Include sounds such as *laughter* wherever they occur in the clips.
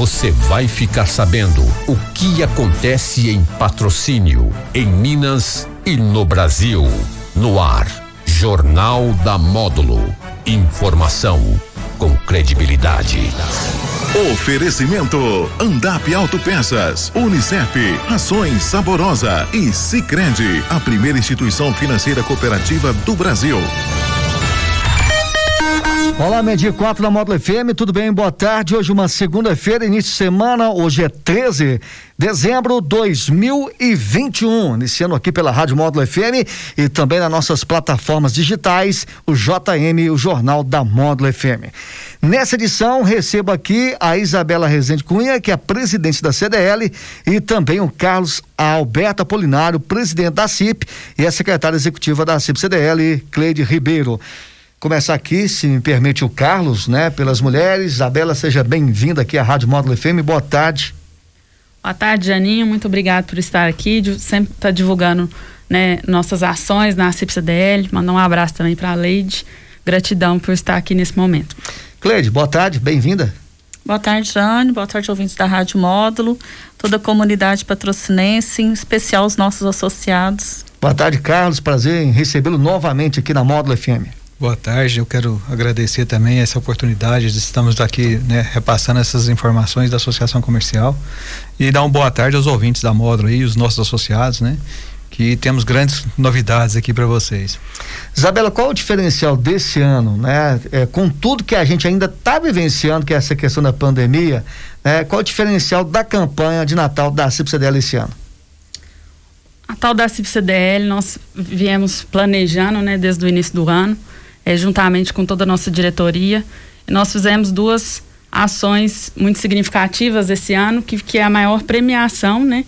você vai ficar sabendo o que acontece em patrocínio, em Minas e no Brasil. No ar, Jornal da Módulo. Informação com credibilidade. Oferecimento: Andap Autopeças, Unicef, Rações Saborosa e Sicredi, a primeira instituição financeira cooperativa do Brasil. Olá, meio 4 da Módulo FM, tudo bem? Boa tarde. Hoje uma segunda-feira, início de semana, hoje é 13 de dezembro de 2021. Iniciando aqui pela Rádio Módulo FM e também nas nossas plataformas digitais, o JM, o Jornal da Módulo FM. Nessa edição, recebo aqui a Isabela Rezende Cunha, que é presidente da CDL, e também o Carlos Alberto Apolinário, presidente da CIP, e a secretária executiva da CIP CDL, Cleide Ribeiro começar aqui, se me permite, o Carlos, né? Pelas mulheres. Isabela, seja bem-vinda aqui à Rádio Módulo FM. Boa tarde. Boa tarde, Janinho. Muito obrigado por estar aqui. Sempre está divulgando né, nossas ações na CIPCDL. Mandar um abraço também para a Leide. Gratidão por estar aqui nesse momento. Cleide, boa tarde, bem-vinda. Boa tarde, Jane. Boa tarde, ouvintes da Rádio Módulo, toda a comunidade patrocinense, em especial os nossos associados. Boa tarde, Carlos. Prazer em recebê-lo novamente aqui na Módulo FM. Boa tarde, eu quero agradecer também essa oportunidade de estarmos aqui né, repassando essas informações da Associação Comercial e dar uma boa tarde aos ouvintes da Módulo e os nossos associados, né? Que temos grandes novidades aqui para vocês. Isabela, qual o diferencial desse ano, né? É, com tudo que a gente ainda está vivenciando, que é essa questão da pandemia, né? qual o diferencial da campanha de Natal da CIPCDL esse ano? A tal da CIPCDL nós viemos planejando, né, desde o início do ano é, juntamente com toda a nossa diretoria. Nós fizemos duas ações muito significativas esse ano, que, que é a maior premiação, né?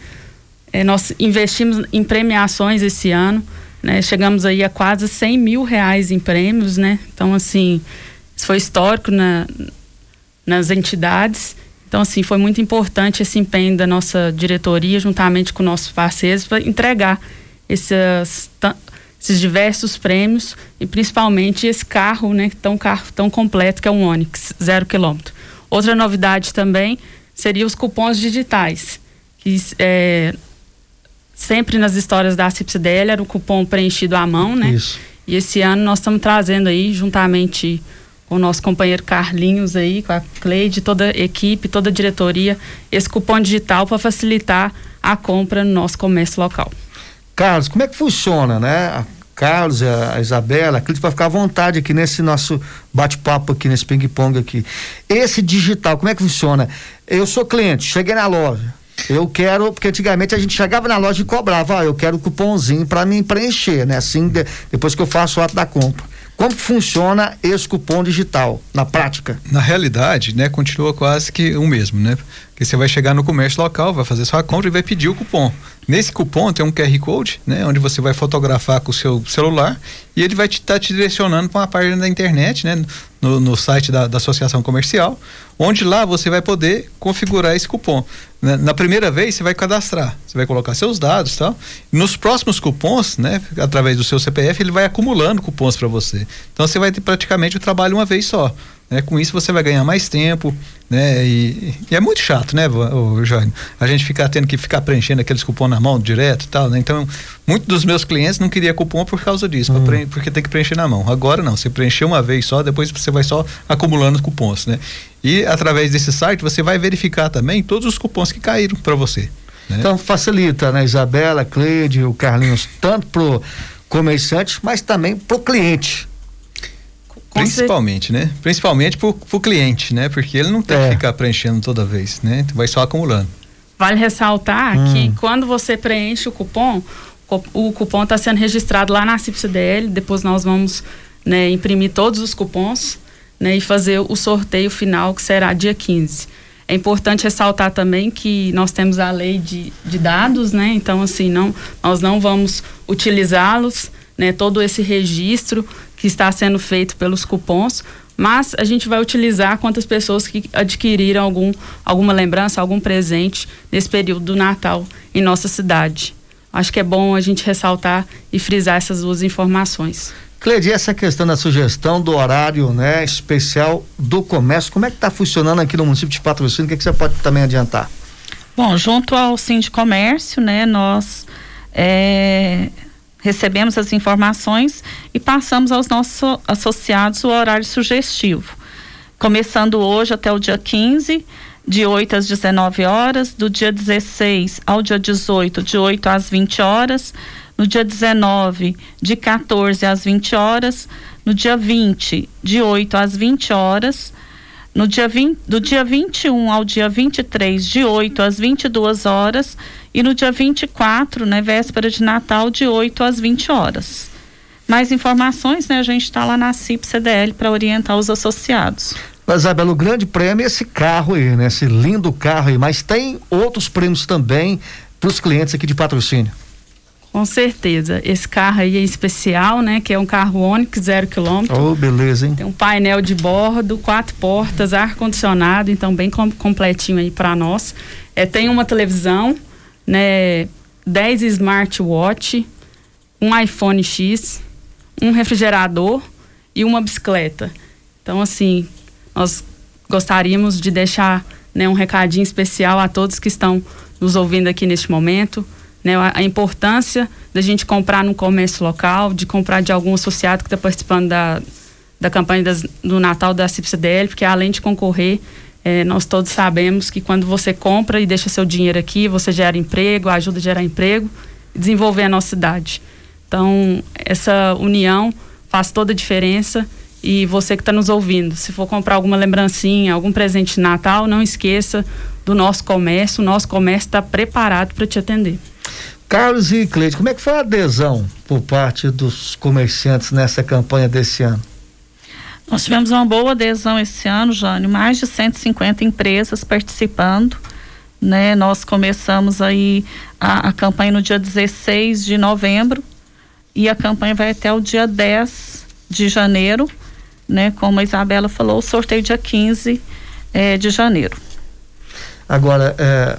É, nós investimos em premiações esse ano, né? Chegamos aí a quase 100 mil reais em prêmios, né? Então, assim, isso foi histórico na, nas entidades. Então, assim, foi muito importante esse empenho da nossa diretoria, juntamente com nossos parceiros, para entregar essas esses diversos prêmios e principalmente esse carro, né, tão carro tão completo que é um Onix zero quilômetro. Outra novidade também seria os cupons digitais, que é, sempre nas histórias da CIPSDL era o cupom preenchido à mão, né? Isso. E esse ano nós estamos trazendo aí, juntamente com o nosso companheiro Carlinhos aí, com a Cleide, toda a equipe, toda a diretoria, esse cupom digital para facilitar a compra no nosso comércio local. Carlos, como é que funciona, né? Carlos, a Isabela, a Clícia vai ficar à vontade aqui nesse nosso bate-papo aqui, nesse ping-pong aqui. Esse digital, como é que funciona? Eu sou cliente, cheguei na loja, eu quero, porque antigamente a gente chegava na loja e cobrava, ah, eu quero o cupomzinho para me preencher, né? Assim, de, depois que eu faço o ato da compra. Como funciona esse cupom digital na prática? Na realidade, né, continua quase que o mesmo, né? Porque você vai chegar no comércio local, vai fazer sua compra e vai pedir o cupom. Nesse cupom tem um QR Code, né, onde você vai fotografar com o seu celular e ele vai estar te, tá te, direcionando para uma página da internet, né, no, no site da, da, associação comercial, onde lá você vai poder configurar esse cupom. Na, na, primeira vez você vai cadastrar, você vai colocar seus dados, tal. Nos próximos cupons, né, através do seu CPF, ele vai acumulando cupons para você. Então você vai ter praticamente o trabalho uma vez só. Né? Com isso você vai ganhar mais tempo, né? E, e é muito chato, né, Jorge? A gente ficar tendo que ficar preenchendo aqueles cupons na mão direto e tal, né? Então, muitos dos meus clientes não queria cupom por causa disso, hum. porque tem que preencher na mão. Agora não, você preencheu uma vez só, depois você vai só acumulando cupons, né? E através desse site você vai verificar também todos os cupons que caíram para você. Né? Então facilita, né, Isabela, Cleide, o Carlinhos, tanto pro comerciante, mas também pro cliente. Principalmente, né? Principalmente pro, pro cliente, né? Porque ele não tem é. que ficar preenchendo toda vez, né? Vai só acumulando. Vale ressaltar hum. que quando você preenche o cupom, o cupom está sendo registrado lá na CIPCDL, depois nós vamos né, imprimir todos os cupons né, e fazer o sorteio final, que será dia 15. É importante ressaltar também que nós temos a lei de, de dados, né? Então, assim, não, nós não vamos utilizá-los, né? Todo esse registro que está sendo feito pelos cupons, mas a gente vai utilizar quantas pessoas que adquiriram algum, alguma lembrança, algum presente nesse período do Natal em nossa cidade. Acho que é bom a gente ressaltar e frisar essas duas informações. Cleide, essa questão da sugestão do horário né, especial do comércio, como é que está funcionando aqui no município de Patrocínio? O que, que você pode também adiantar? Bom, junto ao Sim de Comércio, né, nós é, recebemos as informações e passamos aos nossos associados o horário sugestivo. Começando hoje até o dia 15, de 8 às 19 horas, do dia 16 ao dia 18, de 8 às 20 horas, no dia 19, de 14 às 20 horas, no dia 20, de 8 às 20 horas, no dia 20, do dia 21 ao dia 23, de 8 às 22 horas, e no dia 24, né, véspera de Natal, de 8 às 20 horas. Mais informações, né, a gente está lá na CIP CDL para orientar os associados. Isabela, o grande prêmio é esse carro aí, né? Esse lindo carro aí, mas tem outros prêmios também para os clientes aqui de patrocínio. Com certeza. Esse carro aí é especial, né? Que é um carro Onix zero quilômetro. Oh, beleza, hein? Tem um painel de bordo, quatro portas, ar-condicionado, então bem com, completinho aí para nós. É, tem uma televisão, né? 10 smartwatch, um iPhone X, um refrigerador e uma bicicleta. Então, assim, nós gostaríamos de deixar né, um recadinho especial a todos que estão nos ouvindo aqui neste momento. Né, a, importância da gente comprar no comércio local, de comprar de algum associado que está participando da, da campanha das, do Natal da CIPCDL, porque além de concorrer, é, nós todos sabemos que quando você compra e deixa seu dinheiro aqui, você gera emprego, ajuda a gerar emprego e desenvolver a nossa cidade. Então, essa união faz toda a diferença e você que está nos ouvindo, se for comprar alguma lembrancinha, algum presente de Natal, não esqueça do nosso comércio. O nosso comércio está preparado para te atender. Carlos e Cleide, como é que foi a adesão por parte dos comerciantes nessa campanha desse ano? Nós tivemos uma boa adesão esse ano, Jânio, mais de 150 empresas participando. Né? Nós começamos aí a, a campanha no dia 16 de novembro e a campanha vai até o dia 10 de janeiro né? Como a Isabela falou, o sorteio dia 15 é, de janeiro. Agora, é,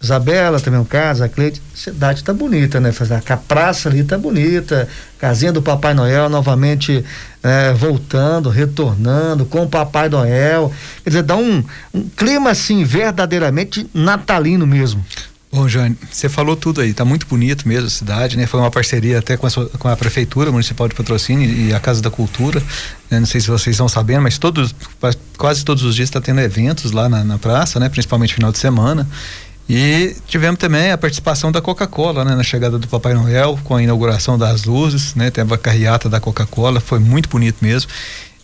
Isabela também é um caso, a Cleide, a cidade tá bonita, né? A praça ali tá bonita, casinha do Papai Noel novamente é, voltando, retornando com o Papai Noel. Quer dizer, dá um, um clima assim verdadeiramente natalino mesmo. Bom, Jane, você falou tudo aí, tá muito bonito mesmo a cidade, né? Foi uma parceria até com a, com a Prefeitura Municipal de Patrocínio e a Casa da Cultura, né? Não sei se vocês estão sabendo, mas todos, quase todos os dias está tendo eventos lá na, na, praça, né? Principalmente final de semana. E tivemos também a participação da Coca-Cola, né? Na chegada do Papai Noel, com a inauguração das luzes, né? Teve a carreata da Coca-Cola, foi muito bonito mesmo.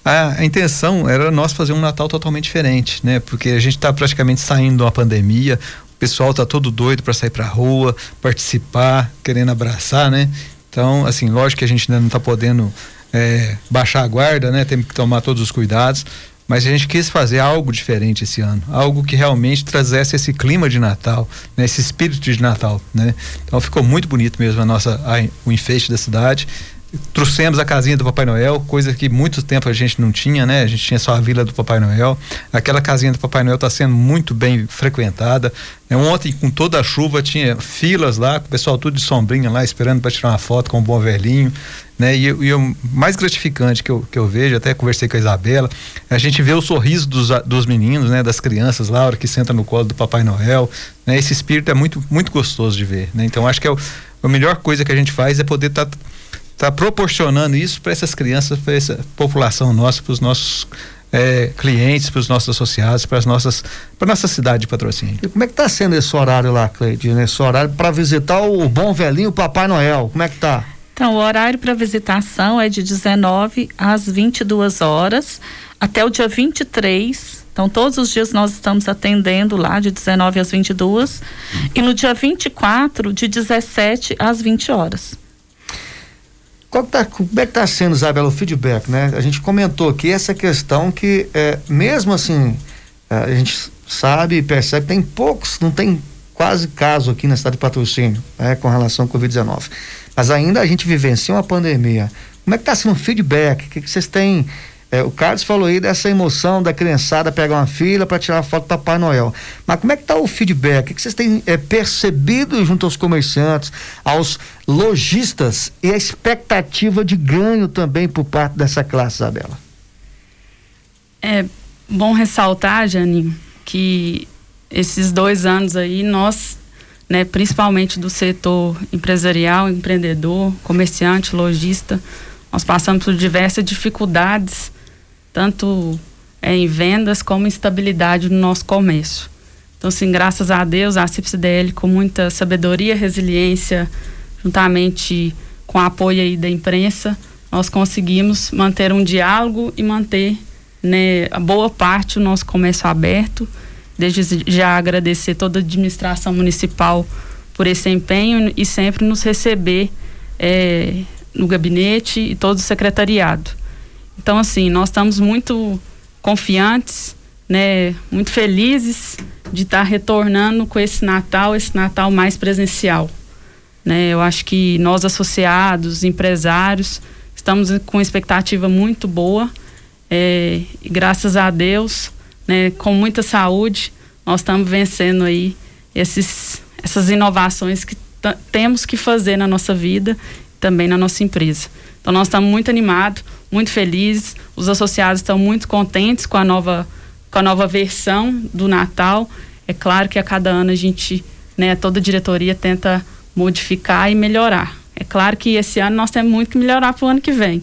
A, a, intenção era nós fazer um Natal totalmente diferente, né? Porque a gente está praticamente saindo de uma pandemia, pessoal tá todo doido para sair para rua, participar, querendo abraçar, né? Então, assim, lógico que a gente ainda não está podendo é, baixar a guarda, né? Temos que tomar todos os cuidados, mas a gente quis fazer algo diferente esse ano, algo que realmente trazesse esse clima de Natal, né? esse espírito de Natal, né? Então ficou muito bonito mesmo a nossa a, o enfeite da cidade trouxemos a casinha do Papai Noel, coisa que muito tempo a gente não tinha, né? A gente tinha só a vila do Papai Noel. Aquela casinha do Papai Noel está sendo muito bem frequentada. É, ontem, com toda a chuva, tinha filas lá, o pessoal tudo de sombrinha lá, esperando para tirar uma foto com o bom velhinho. Né? E, e, o mais gratificante que eu, que eu vejo, até conversei com a Isabela, a gente vê o sorriso dos, dos meninos, né? Das crianças lá, a hora que senta no colo do Papai Noel. Né? Esse espírito é muito, muito gostoso de ver, né? Então, acho que é o, a melhor coisa que a gente faz é poder estar. Tá está proporcionando isso para essas crianças, para essa população nossa, para os nossos é, clientes, para os nossos associados, para as nossas, para nossa cidade de patrocínio. E como é que está sendo esse horário lá, Cleide? Esse horário para visitar o bom velhinho Papai Noel? Como é que tá? Então, o horário para visitação é de 19 às 22 horas até o dia 23. Então, todos os dias nós estamos atendendo lá de 19 às 22 e no dia 24 de 17 às 20 horas. Qual tá, como é que está sendo, Isabela, o feedback, né? A gente comentou aqui essa questão que, é, mesmo assim, é, a gente sabe e percebe que tem poucos, não tem quase caso aqui na cidade de patrocínio, né, com relação ao Covid-19. Mas ainda a gente vivencia uma pandemia. Como é que está sendo o feedback? O que, que vocês têm É, o Carlos falou aí dessa emoção da criançada pegar uma fila para tirar foto do Papai Noel. Mas como é que está o feedback? O que vocês têm é, percebido junto aos comerciantes, aos lojistas e a expectativa de ganho também por parte dessa classe, Isabela? É bom ressaltar, Jane, que esses dois anos aí nós né, principalmente do setor empresarial, empreendedor, comerciante, lojista. Nós passamos por diversas dificuldades, tanto é, em vendas como estabilidade no nosso comércio. Então, assim, graças a Deus, a CIPSDL, com muita sabedoria, resiliência, juntamente com o apoio aí da imprensa, nós conseguimos manter um diálogo e manter né, a boa parte do nosso comércio aberto Desde já agradecer toda a administração municipal por esse empenho e sempre nos receber é, no gabinete e todo o secretariado. Então, assim, nós estamos muito confiantes, né, muito felizes de estar retornando com esse Natal, esse Natal mais presencial. Né? Eu acho que nós associados, empresários, estamos com expectativa muito boa é, e graças a Deus né, com muita saúde, nós estamos vencendo aí esses, essas inovações que temos que fazer na nossa vida também na nossa empresa. Então nós estamos muito animados, muito felizes, os associados estão muito contentes com a nova com a nova versão do Natal. É claro que a cada ano a gente, né, toda a diretoria tenta modificar e melhorar. É claro que esse ano nós temos muito que melhorar para o ano que vem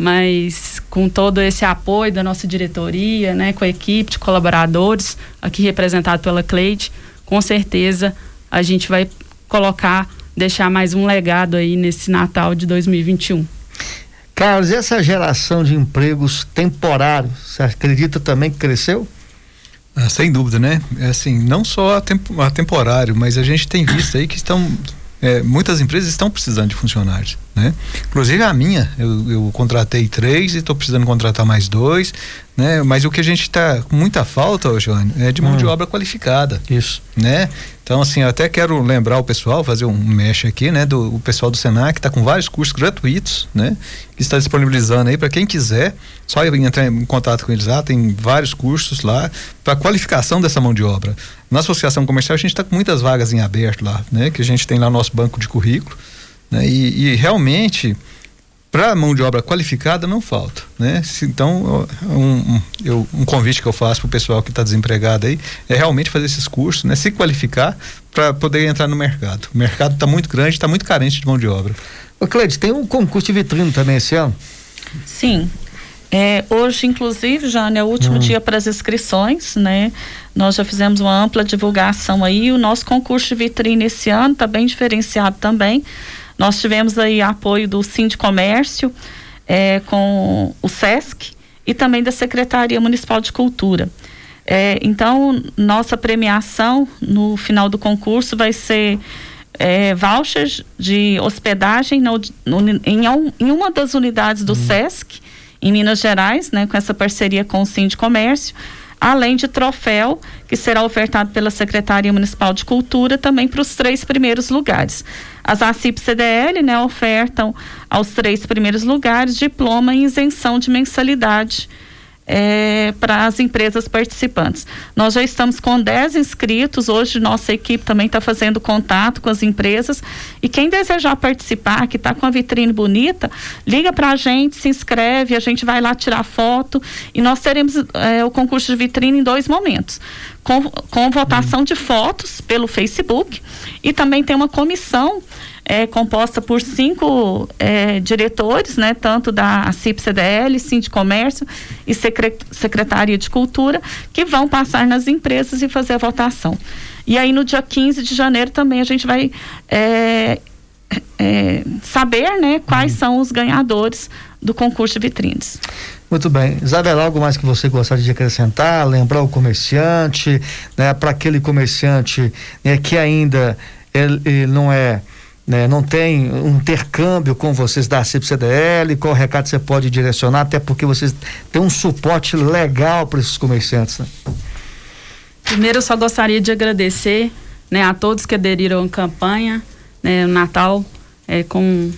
mas com todo esse apoio da nossa diretoria, né, com a equipe de colaboradores, aqui representado pela Cleide, com certeza a gente vai colocar, deixar mais um legado aí nesse Natal de 2021. Carlos, essa geração de empregos temporários, você acredita também que cresceu? Ah, sem dúvida, né? É assim, não só a, temp a temporário, mas a gente tem visto aí que estão é, muitas empresas estão precisando de funcionários, né? Inclusive a minha, eu, eu contratei três e estou precisando contratar mais dois, né? Mas o que a gente está com muita falta, Joane, é de mão hum. de obra qualificada. Isso. Né? Então, assim, eu até quero lembrar o pessoal, fazer um mesh aqui, né? Do o pessoal do Senac, que está com vários cursos gratuitos, né? Que está disponibilizando aí para quem quiser, só entrar em contato com eles lá, tem vários cursos lá para qualificação dessa mão de obra. Na Associação Comercial a gente está com muitas vagas em aberto lá, né? Que a gente tem lá no nosso banco de currículo, né? E, e realmente para mão de obra qualificada não falta, né? Então, um, um, eu, um convite que eu faço para o pessoal que está desempregado aí é realmente fazer esses cursos, né? Se qualificar para poder entrar no mercado. O mercado está muito grande, está muito carente de mão de obra. Ô Cleide, tem um concurso de vitrine também esse ano? Sim. É, hoje, inclusive, já é o último hum. dia para as inscrições, né? Nós já fizemos uma ampla divulgação aí. O nosso concurso de vitrine esse ano está bem diferenciado também nós tivemos aí apoio do Sindicomércio é, com o SESC e também da Secretaria Municipal de Cultura. É, então, nossa premiação no final do concurso vai ser é, vouchers de hospedagem no, no, em, em, uma das unidades do uhum. SESC, em Minas Gerais, né, com essa parceria com o Sindicomércio. Comércio além de troféu que será ofertado pela Secretaria Municipal de Cultura também para os três primeiros lugares. As ACIP CDL né, ofertam aos três primeiros lugares diploma em isenção de mensalidade é, para as empresas participantes. Nós já estamos com 10 inscritos, hoje nossa equipe também está fazendo contato com as empresas e quem desejar participar, que está com a vitrine bonita, liga para a gente, se inscreve, a gente vai lá tirar foto e nós teremos é, o concurso de vitrine em dois momentos. Com, com votação de fotos pelo Facebook e também tem uma comissão é composta por cinco é, diretores, né, tanto da CIP-CDL, Comércio e Secretaria de Cultura, que vão passar nas empresas e fazer a votação. E aí no dia 15 de janeiro também a gente vai é, é, saber né, quais são os ganhadores do concurso de vitrines. Muito bem. Isabela, algo mais que você gostaria de acrescentar? Lembrar o comerciante, né, para aquele comerciante né, que ainda ele, ele não é né, não tem um intercâmbio com vocês da CIP-CDL, qual recado você pode direcionar, até porque vocês têm um suporte legal para esses comerciantes. Né? Primeiro, eu só gostaria de agradecer né, a todos que aderiram à campanha, né, o Natal é, com,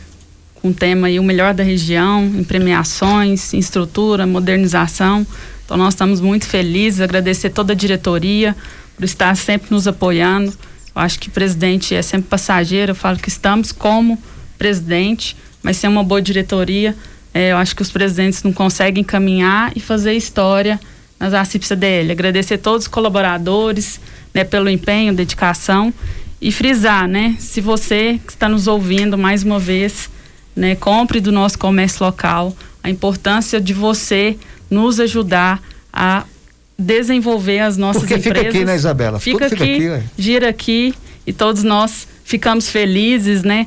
com o tema aí, o melhor da região, em premiações, em estrutura, modernização. Então nós estamos muito felizes, agradecer toda a diretoria por estar sempre nos apoiando. Acho que presidente é sempre passageiro, eu falo que estamos como presidente, mas sem uma boa diretoria, é, eu acho que os presidentes não conseguem caminhar e fazer história nas ACIP CDL. Agradecer todos os colaboradores né, pelo empenho, dedicação e frisar, né? Se você que está nos ouvindo mais uma vez, né, compre do nosso comércio local, a importância de você nos ajudar a desenvolver as nossas Porque empresas. fica aqui, né, Isabela? Fica Tudo aqui, fica aqui, gira aqui e todos nós ficamos felizes, né?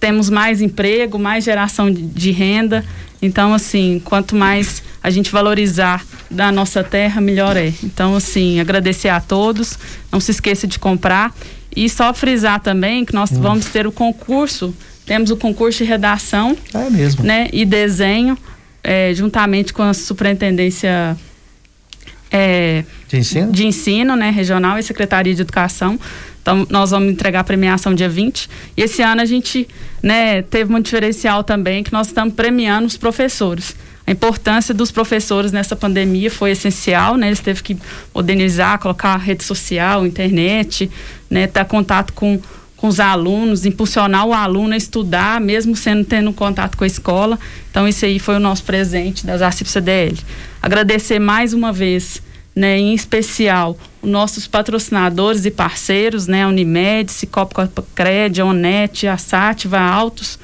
Temos mais emprego, mais geração de, de renda. Então, assim, quanto mais a gente valorizar da nossa terra, melhor é. Então, assim, agradecer a todos. Não se esqueça de comprar. E só frisar também que nós Hum. vamos ter o concurso. Temos o concurso de redação É mesmo. né, e desenho, é, juntamente com a superintendência é, De ensino? de ensino né, regional e secretaria de educação. Então, nós vamos entregar a premiação dia 20. E esse ano a gente né, teve um diferencial também, que nós estamos premiando os professores. A importância dos professores nessa pandemia foi essencial, né? Eles teve que modernizar, colocar rede social, internet, né? Ter contato com, com os alunos, impulsionar o aluno a estudar, mesmo sendo tendo contato com a escola. Então, isso aí foi o nosso presente das ACIP CDL. Agradecer mais uma vez, né, em especial, os nossos patrocinadores e parceiros, né, Unimed, Cicobi Cred, Onet, a Sátiva, Autos,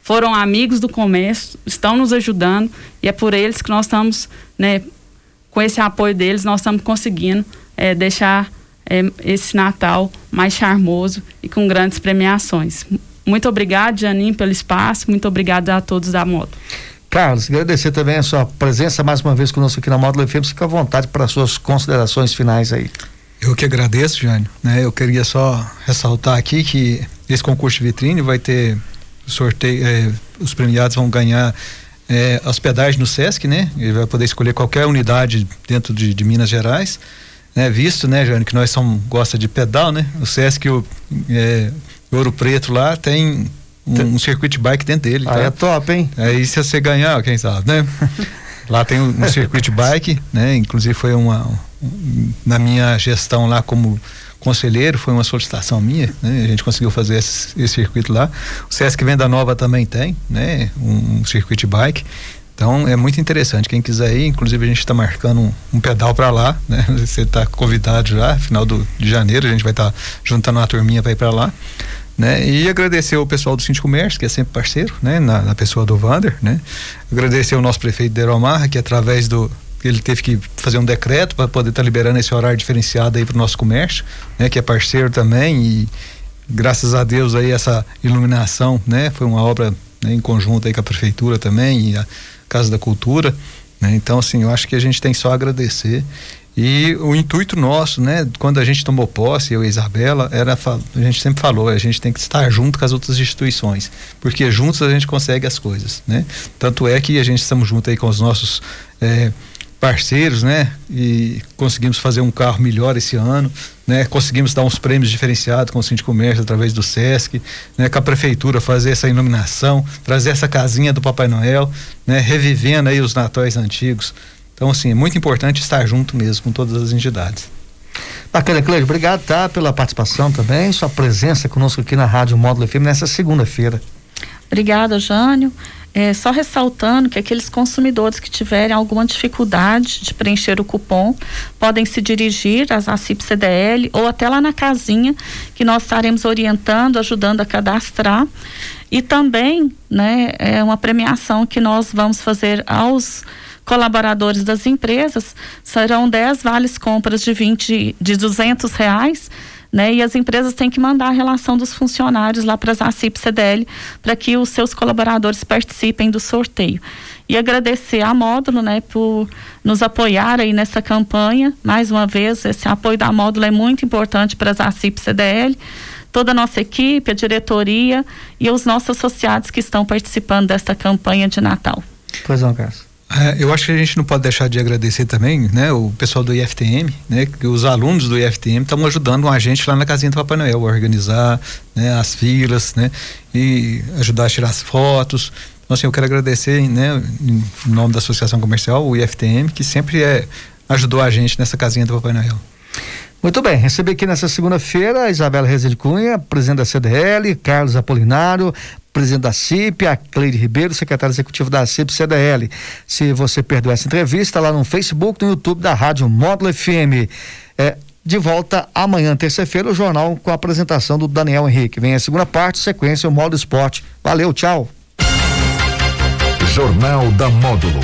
foram amigos do comércio, estão nos ajudando e é por eles que nós estamos, né, com esse apoio deles, nós estamos conseguindo é, deixar é, esse Natal mais charmoso e com grandes premiações. Muito obrigado, Janine, pelo espaço, muito obrigado a todos da moto. Carlos, agradecer também a sua presença mais uma vez conosco aqui na Módulo FM. Fica à vontade para suas considerações finais aí. Eu que agradeço, Jânio. Né? Eu queria só ressaltar aqui que esse concurso de vitrine vai ter sorteio, é, os premiados vão ganhar é, hospedagem no Sesc, né? Ele vai poder escolher qualquer unidade dentro de, de Minas Gerais. Né? Visto, né, Jânio, que nós somos, gosta de pedal, né? O Sesc, o é, Ouro Preto lá, tem um, um circuit bike dentro dele. Ah, tá? é top, hein? Aí se você ganhar, quem sabe, né? *laughs* lá tem um, um circuit bike, né? Inclusive foi uma um, na minha gestão lá como conselheiro, foi uma solicitação minha, né? A gente conseguiu fazer esse, esse circuito lá. O Sesc Venda Nova também tem, né? Um, um circuit bike. Então é muito interessante. Quem quiser ir, inclusive a gente está marcando um, um pedal para lá, né? *laughs* Você está convidado já, final do, de janeiro, a gente vai estar tá juntando uma turminha para ir para lá. Né? E agradecer o pessoal do Cinti Comércio, que é sempre parceiro, né? Na, na pessoa do Vander, né? Agradecer o nosso prefeito Deromar, que através do ele teve que fazer um decreto para poder estar tá liberando esse horário diferenciado aí para o nosso comércio, né? Que é parceiro também e graças a Deus aí essa iluminação, né? Foi uma obra né, em conjunto aí com a prefeitura também e a Casa da Cultura, né? Então assim, eu acho que a gente tem só a agradecer e o intuito nosso, né, quando a gente tomou posse, eu e a Isabela, era a gente sempre falou, a gente tem que estar junto com as outras instituições, porque juntos a gente consegue as coisas, né? Tanto é que a gente estamos junto aí com os nossos é, parceiros, né? E conseguimos fazer um carro melhor esse ano, né? Conseguimos dar uns prêmios diferenciados com o Cinti Comércio através do SESC, né? Com a prefeitura fazer essa iluminação, trazer essa casinha do Papai Noel, né? Revivendo aí os natais antigos. Então, assim, é muito importante estar junto mesmo com todas as entidades. Bacana, Cleide, obrigado, tá, pela participação também, sua presença conosco aqui na Rádio Módulo FM nessa segunda-feira. Obrigada, Jânio. É, só ressaltando que aqueles consumidores que tiverem alguma dificuldade de preencher o cupom podem se dirigir às ACIP CDL ou até lá na casinha que nós estaremos orientando, ajudando a cadastrar. E também, né, é uma premiação que nós vamos fazer aos colaboradores das empresas serão 10 vales compras de 20 de 200 reais né? E as empresas têm que mandar a relação dos funcionários lá para as ACIP CDL para que os seus colaboradores participem do sorteio. E agradecer a Módulo, né, por nos apoiar aí nessa campanha. Mais uma vez, esse apoio da Módulo é muito importante para as ACIP CDL. Toda a nossa equipe, a diretoria e os nossos associados que estão participando desta campanha de Natal. Pois não, Carlos. É, eu acho que a gente não pode deixar de agradecer também, né, o pessoal do IFTM, né, que os alunos do IFTM estão ajudando a gente lá na casinha do Papai Noel a organizar, né, as filas, né, e ajudar a tirar as fotos. Então, assim, eu quero agradecer, né, em nome da Associação Comercial, o IFTM, que sempre é, ajudou a gente nessa casinha do Papai Noel. Muito bem, recebi aqui nessa segunda-feira a Isabela Rezende Cunha, presidente da CDL, Carlos Apolinário, presidente da CIP, a Cleide Ribeiro, secretário executivo da CIP CDL. Se você perdeu essa entrevista, lá no Facebook, no YouTube da Rádio Módulo FM. É, de volta amanhã, terça-feira, o jornal com a apresentação do Daniel Henrique. Vem a segunda parte, sequência, o Módulo Esporte. Valeu, tchau. Jornal da Módulo.